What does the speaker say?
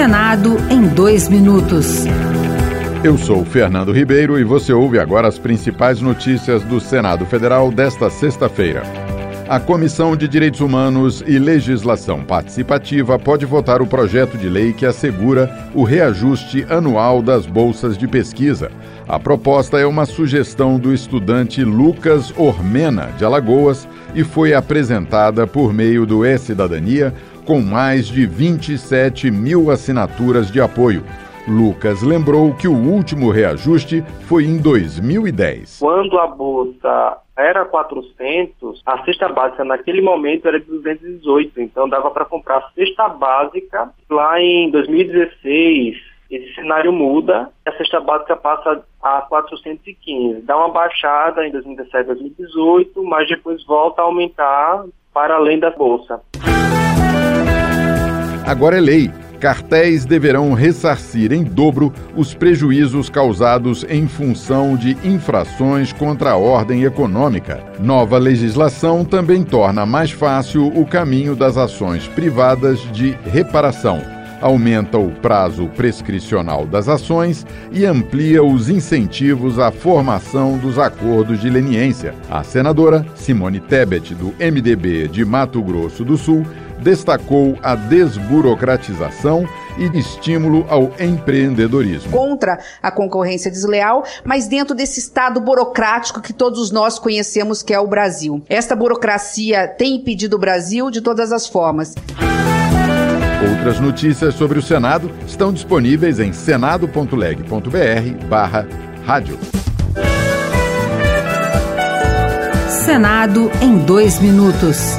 Senado em dois minutos. Eu sou Fernando Ribeiro e você ouve agora as principais notícias do Senado Federal desta sexta-feira. A Comissão de Direitos Humanos e Legislação Participativa pode votar o projeto de lei que assegura o reajuste anual das bolsas de pesquisa. A proposta é uma sugestão do estudante Lucas Ormena, de Alagoas, e foi apresentada por meio do E-Cidadania, com mais de 27 mil assinaturas de apoio. Lucas lembrou que o último reajuste foi em 2010. Quando a bolsa era 400, a cesta básica naquele momento era de 218, então dava para comprar a cesta básica lá em 2016. Esse cenário muda, a cesta básica passa a 415, dá uma baixada em 2017, 2018, mas depois volta a aumentar para além da bolsa. Agora é lei. Cartéis deverão ressarcir em dobro os prejuízos causados em função de infrações contra a ordem econômica. Nova legislação também torna mais fácil o caminho das ações privadas de reparação aumenta o prazo prescricional das ações e amplia os incentivos à formação dos acordos de leniência. A senadora Simone Tebet, do MDB de Mato Grosso do Sul, destacou a desburocratização e estímulo ao empreendedorismo. Contra a concorrência desleal, mas dentro desse estado burocrático que todos nós conhecemos que é o Brasil. Esta burocracia tem impedido o Brasil de todas as formas. Outras notícias sobre o Senado estão disponíveis em senado.leg.br barra rádio. Senado em dois minutos.